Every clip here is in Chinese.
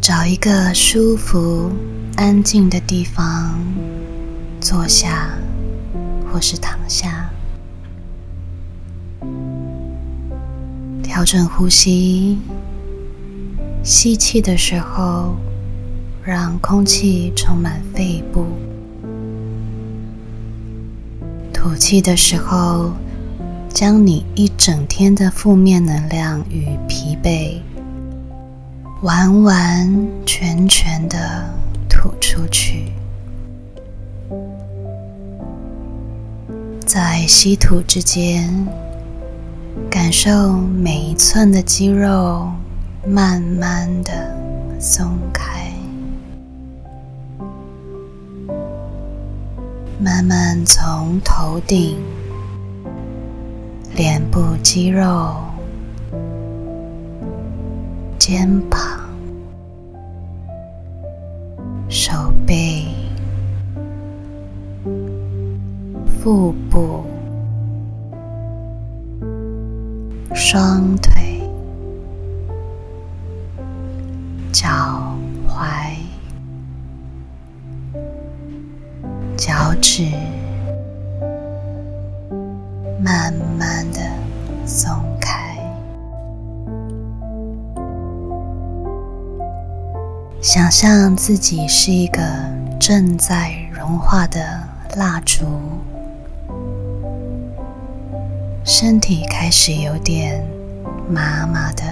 找一个舒服、安静的地方坐下，或是躺下，调整呼吸。吸气的时候，让空气充满肺部；吐气的时候，将你一整天的负面能量与疲惫。完完全全的吐出去，在吸吐之间，感受每一寸的肌肉慢慢的松开，慢慢从头顶、脸部肌肉。肩膀、手背、腹部、双腿、想象自己是一个正在融化的蜡烛，身体开始有点麻麻的，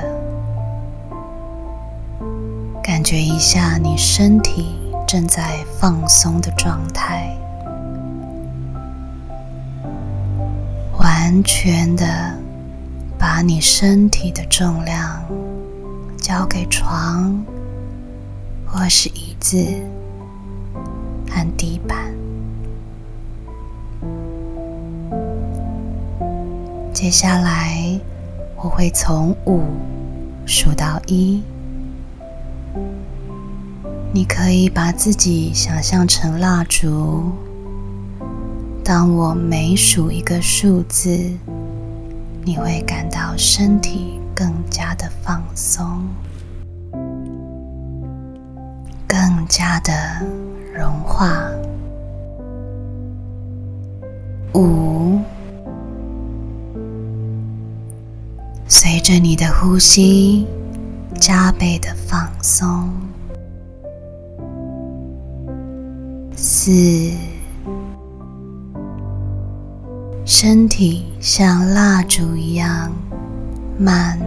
感觉一下你身体正在放松的状态，完全的把你身体的重量交给床。或是椅子和地板。接下来，我会从五数到一。你可以把自己想象成蜡烛。当我每数一个数字，你会感到身体更加的放松。加的融化。五，随着你的呼吸，加倍的放松。四，身体像蜡烛一样，慢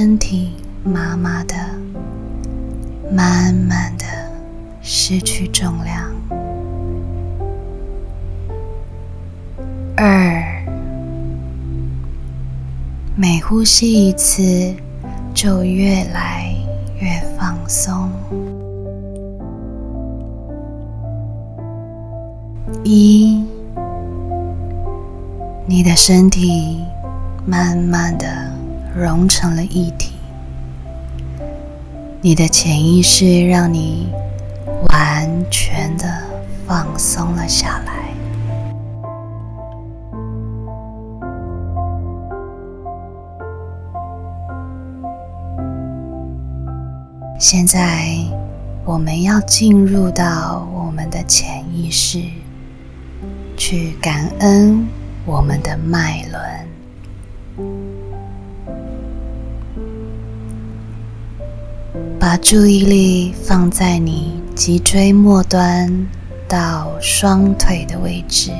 身体麻麻的，慢慢的失去重量。二，每呼吸一次，就越来越放松。一。你的身体慢慢的融成了一体，你的潜意识让你完全的放松了下来。现在，我们要进入到我们的潜意识，去感恩。我们的脉轮，把注意力放在你脊椎末端到双腿的位置，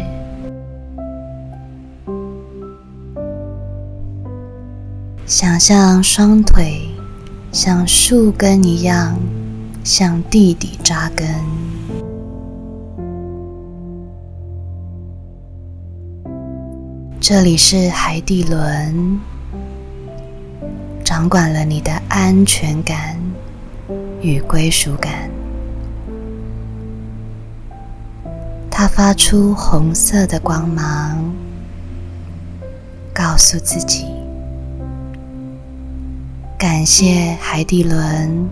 想象双腿像树根一样向地底扎根。这里是海底轮，掌管了你的安全感与归属感。它发出红色的光芒，告诉自己：感谢海底轮，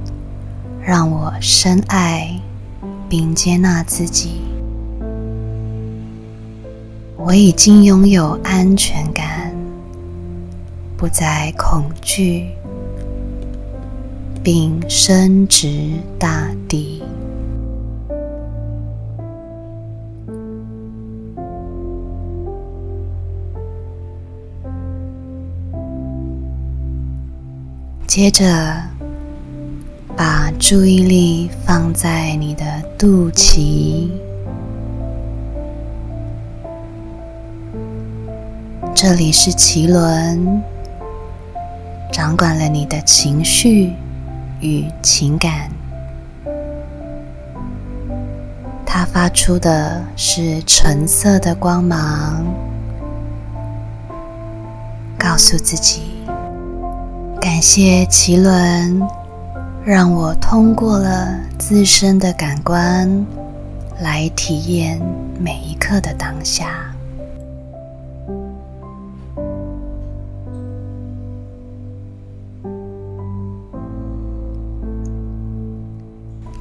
让我深爱并接纳自己。我已经拥有安全感，不再恐惧，并伸直大地。接着，把注意力放在你的肚脐，这里是脐轮，掌管了你的情绪与情感。它发出的是橙色的光芒，告诉自己。感谢奇轮，让我通过了自身的感官来体验每一刻的当下。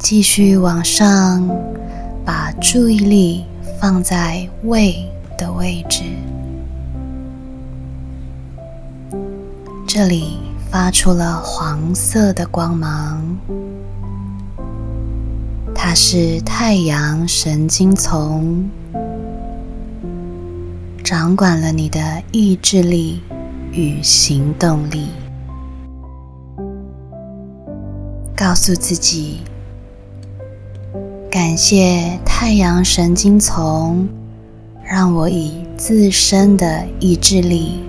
继续往上，把注意力放在胃的位置，这里。发出了黄色的光芒，它是太阳神经丛，掌管了你的意志力与行动力。告诉自己，感谢太阳神经丛，让我以自身的意志力。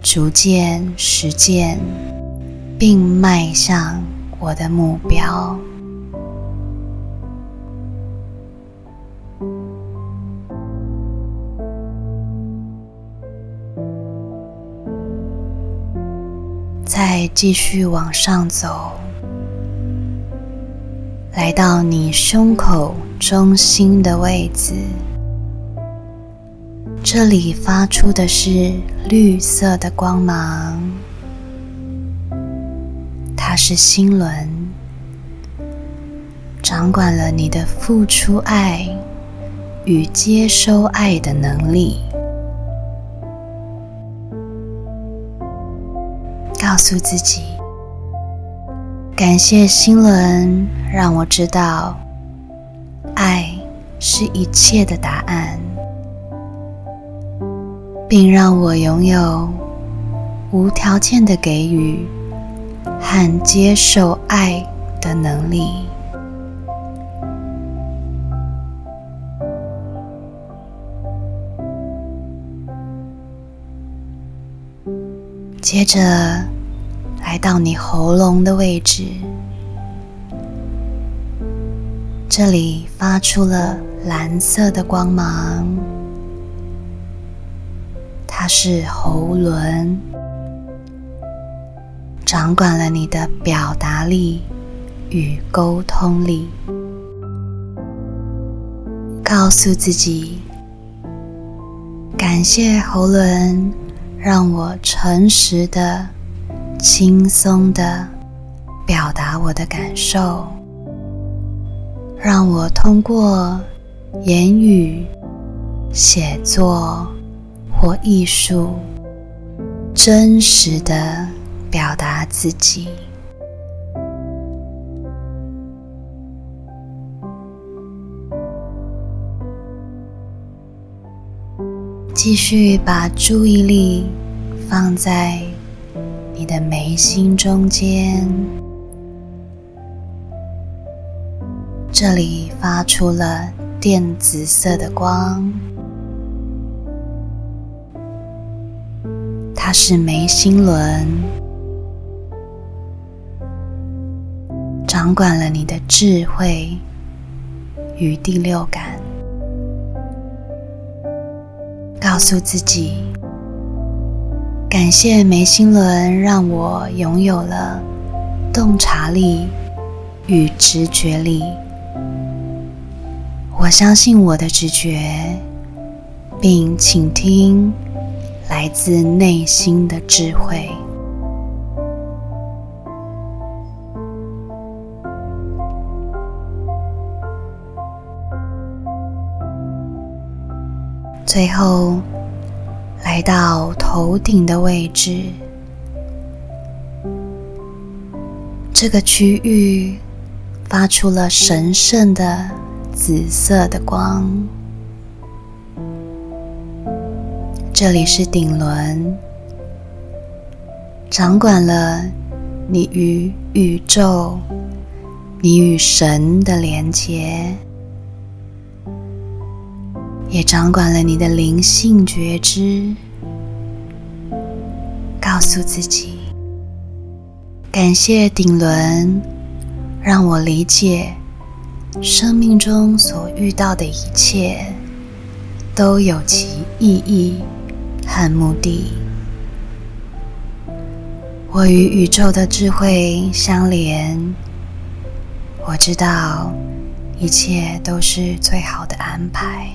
逐渐实践，并迈向我的目标。再继续往上走，来到你胸口中心的位置。这里发出的是绿色的光芒，它是心轮，掌管了你的付出爱与接收爱的能力。告诉自己，感谢心轮，让我知道，爱是一切的答案。并让我拥有无条件的给予和接受爱的能力。接着来到你喉咙的位置，这里发出了蓝色的光芒。它是喉轮，掌管了你的表达力与沟通力。告诉自己，感谢喉轮，让我诚实的、轻松的表达我的感受，让我通过言语、写作。或艺术，真实的表达自己。继续把注意力放在你的眉心中间，这里发出了靛紫色的光。它是眉心轮，掌管了你的智慧与第六感。告诉自己，感谢眉心轮，让我拥有了洞察力与直觉力。我相信我的直觉，并倾听。来自内心的智慧。最后来到头顶的位置，这个区域发出了神圣的紫色的光。这里是顶轮，掌管了你与宇宙、你与神的连接，也掌管了你的灵性觉知。告诉自己，感谢顶轮，让我理解生命中所遇到的一切都有其意义。和目的，我与宇宙的智慧相连。我知道一切都是最好的安排。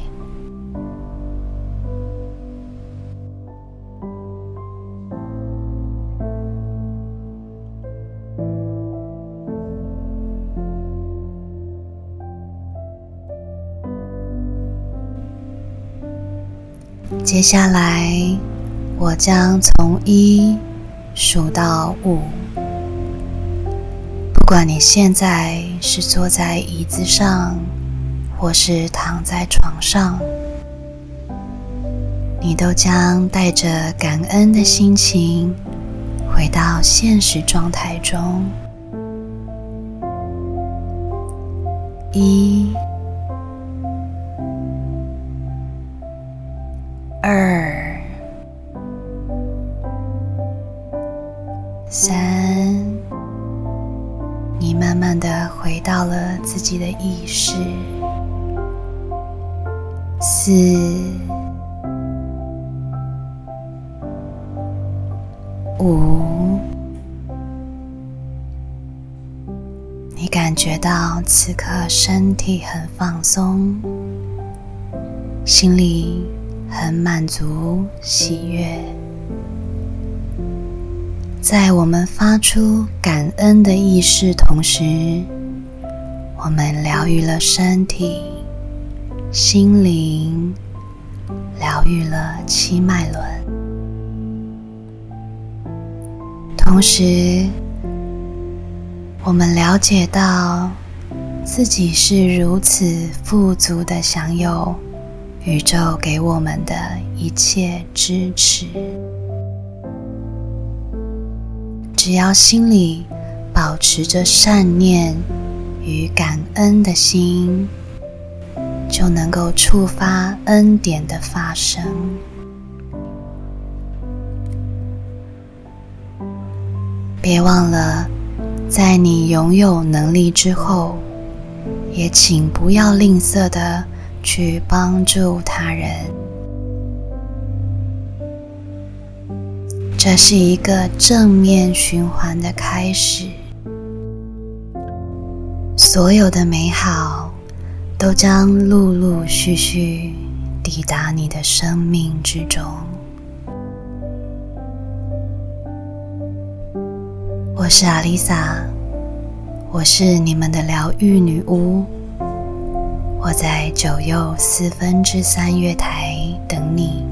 接下来，我将从一数到五。不管你现在是坐在椅子上，或是躺在床上，你都将带着感恩的心情回到现实状态中。一。己的意识。四、五，你感觉到此刻身体很放松，心里。很满足、喜悦，在我们发出感恩的意识同时，我们疗愈了身体、心灵，疗愈了七脉轮，同时，我们了解到自己是如此富足的享有。宇宙给我们的一切支持，只要心里保持着善念与感恩的心，就能够触发恩典的发生。别忘了，在你拥有能力之后，也请不要吝啬的。去帮助他人，这是一个正面循环的开始。所有的美好都将陆陆续续抵达你的生命之中。我是阿丽萨，我是你们的疗愈女巫。我在九又四分之三月台等你。